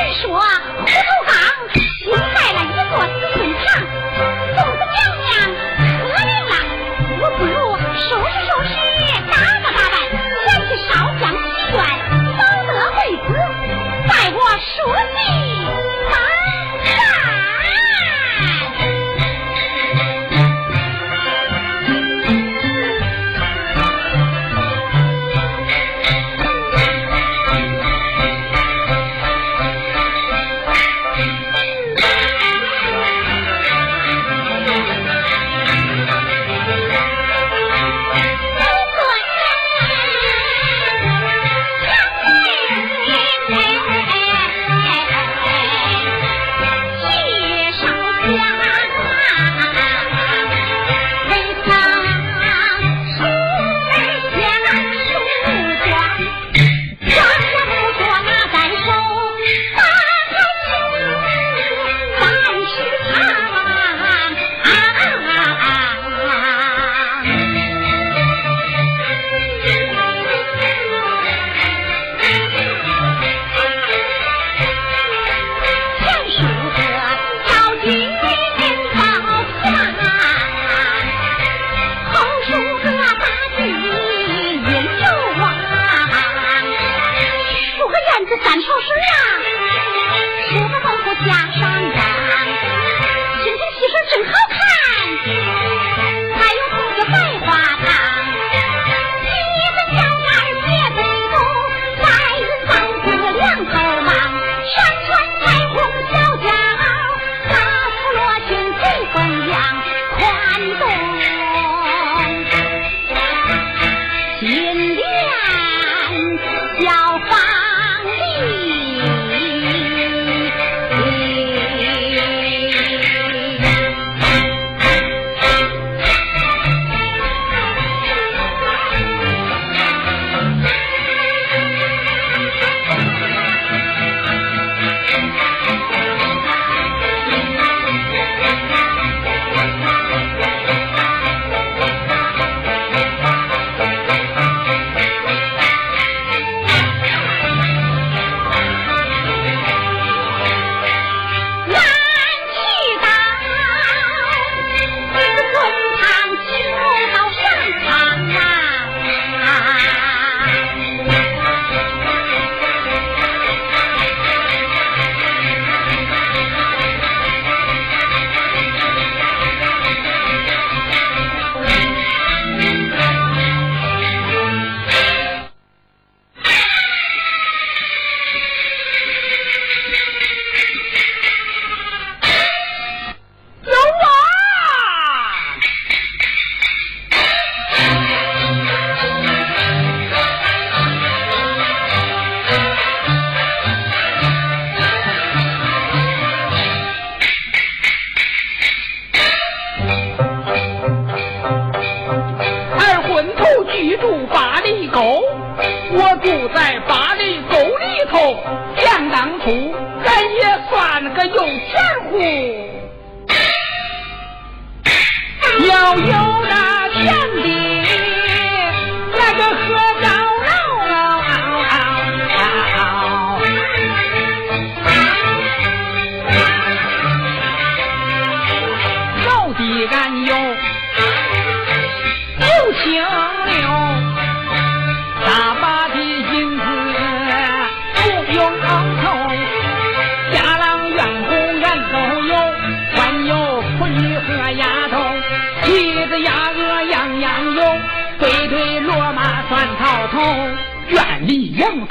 再说，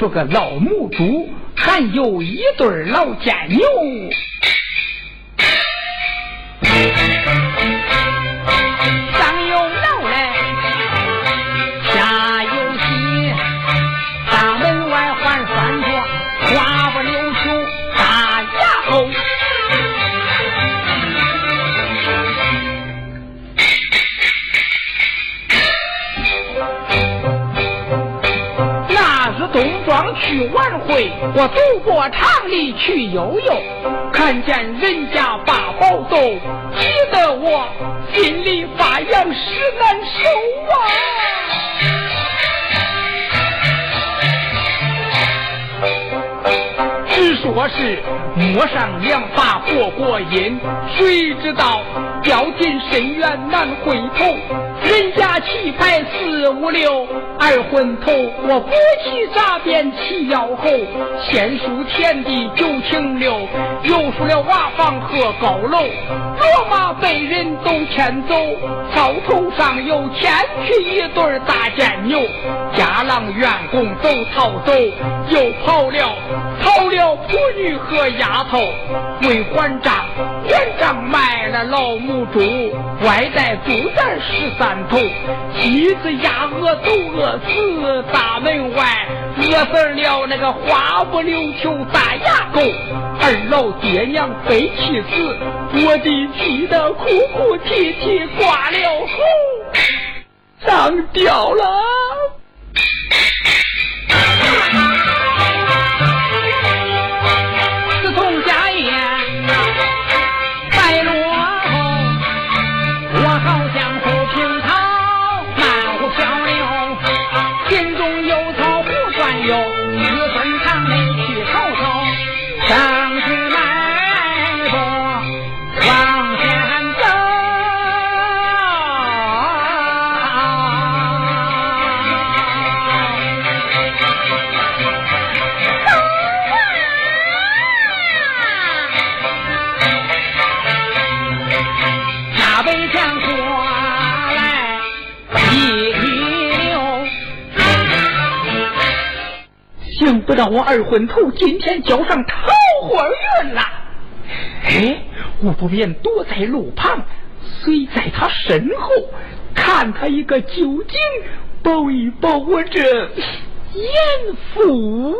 这个老母猪，还有一对老贱牛。去晚会，我走过厂里去悠悠，看见人家把宝走，急得我心里发痒，实难受啊。说是摸上两把过过瘾，谁知道掉进深渊难回头。人家棋牌四五六，二婚头，我不去咋便起腰后？先输田地九情六，又输了瓦房和高楼。骡马被人都牵走，灶头上又牵去一对大贱牛。家郎员工都逃走，又跑了跑了女和丫头。为还账，还账卖了老母猪，外带猪蛋十三头。鸡子鸭鹅都饿死，大门外饿死了那个花不溜秋大牙狗。二老爹娘被气死，我的气得哭哭啼啼挂了喉，上吊了。想不到我二婚头今天交上桃花运了。哎，我不便躲在路旁，随在他身后，看他一个究竟，保一保我这艳福。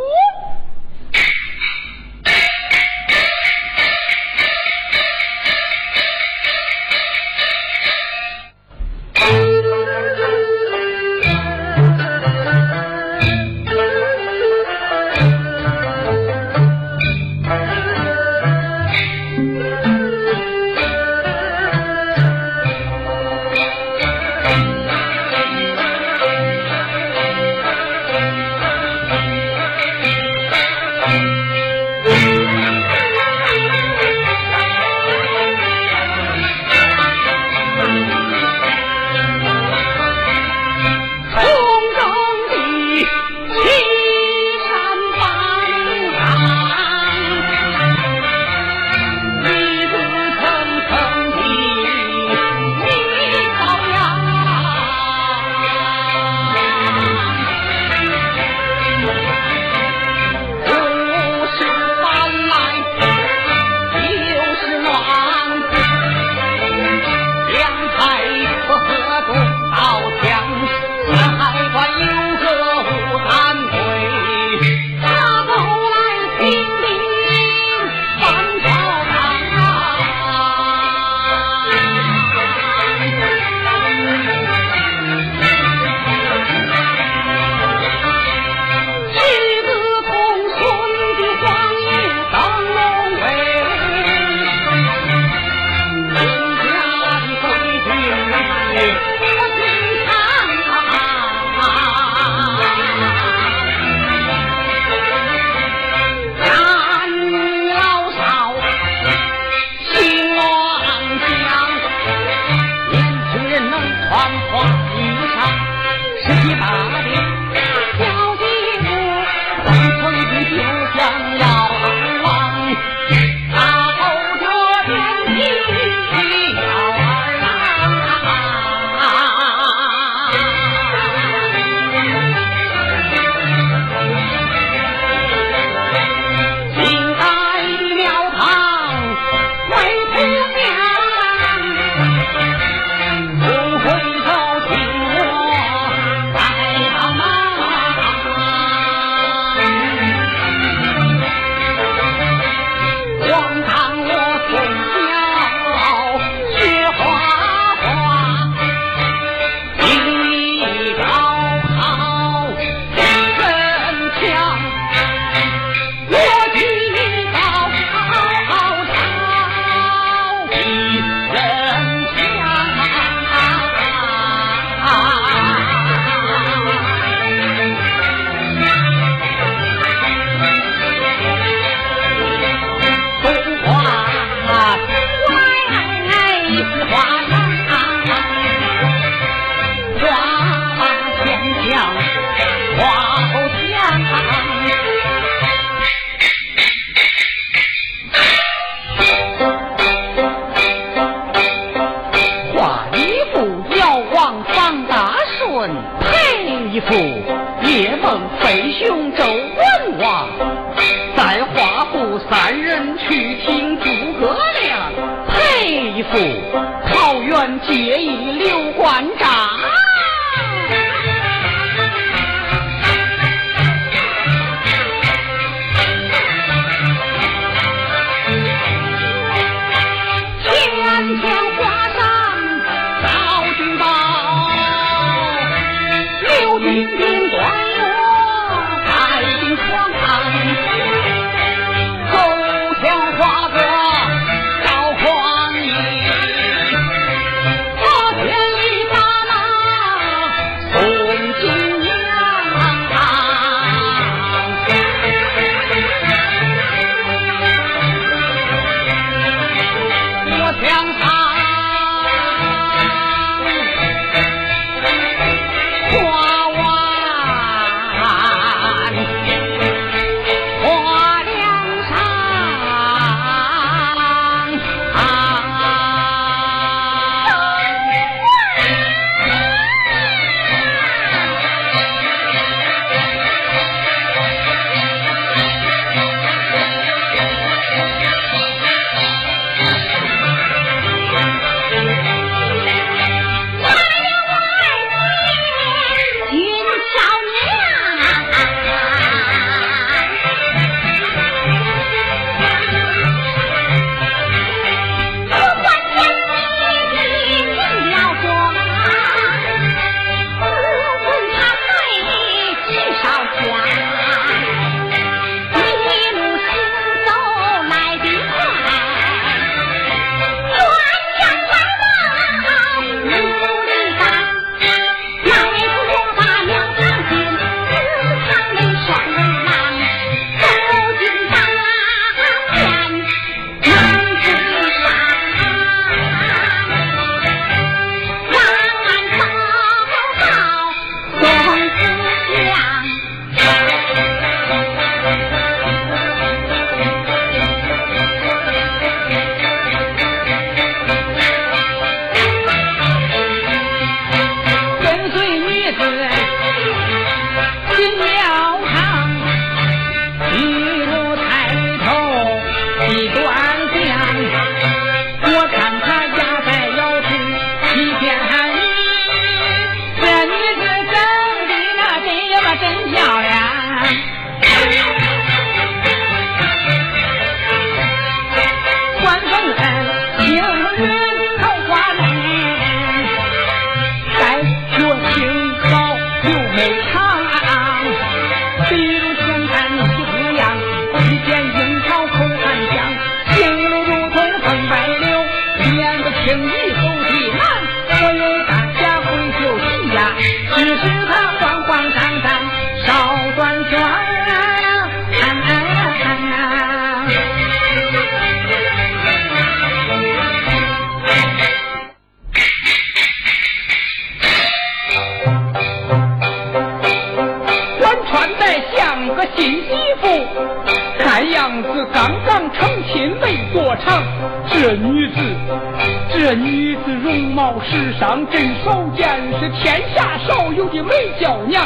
当，真少见，是天下少有的美娇娘。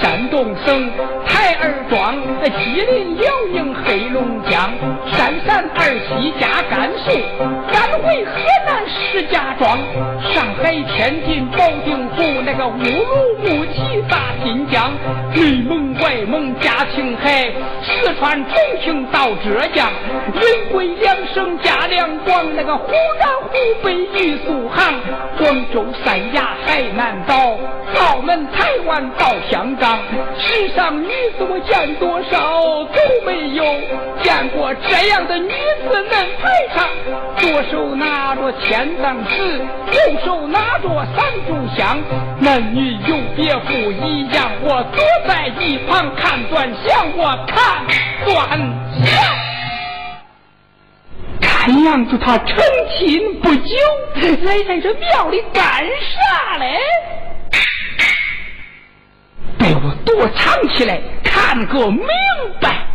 山东省台儿庄，吉林辽宁黑龙江，山陕二西加甘肃，赶回河南石家庄，上海天津保定府，那个乌鲁四川重庆到浙江，云贵两省加两广。那个湖南、湖北、玉苏杭，广州、三亚、海南岛，澳门、台湾到香港，世上女子我见多少都没有见过这样的女子能排场。左手拿着千张纸，右手拿着三炷香，男女有别不一样。我躲在一旁看端详，我看断。看样子他成亲不久，来在这庙里干啥嘞？被我躲藏起来，看个明白。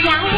家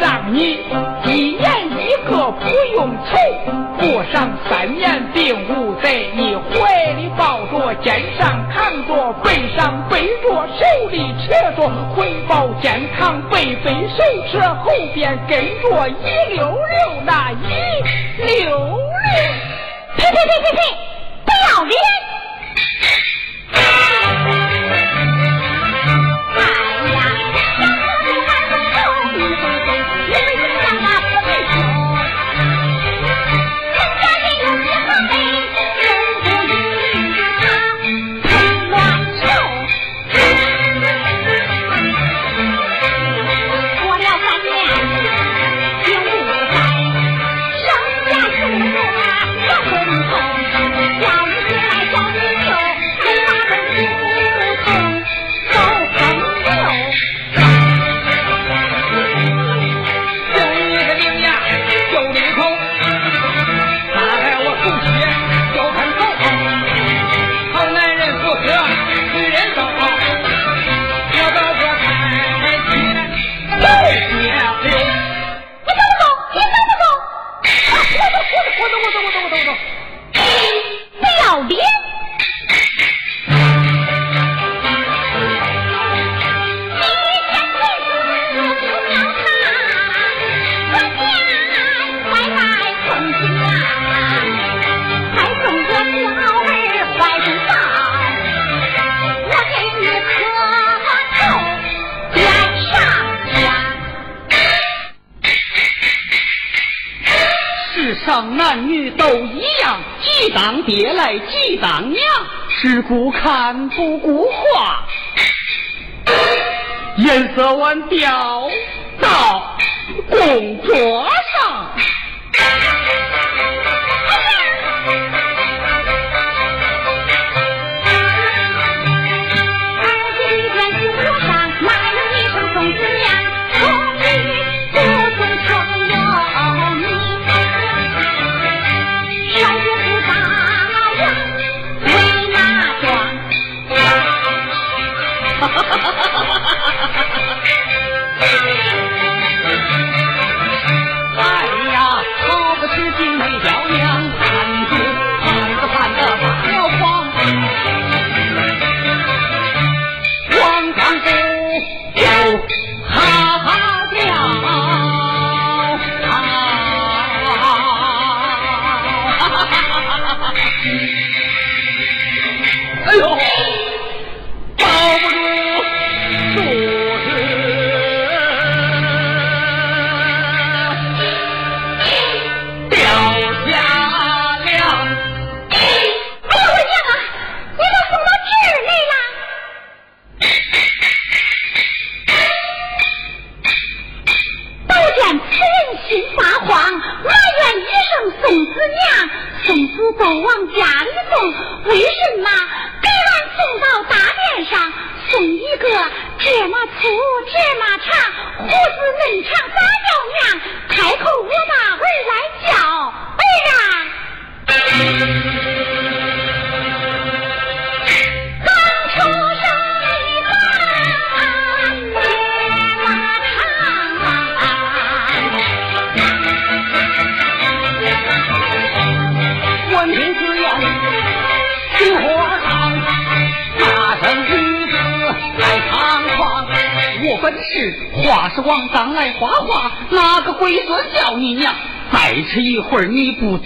让你一年一个不用愁过上三年并无在你怀里抱着肩上扛着背上背着手里扯着怀抱肩扛背背手扯后边跟着一溜溜。则完掉到供桌上。都往家里送为什你娘再吃一会儿你不走。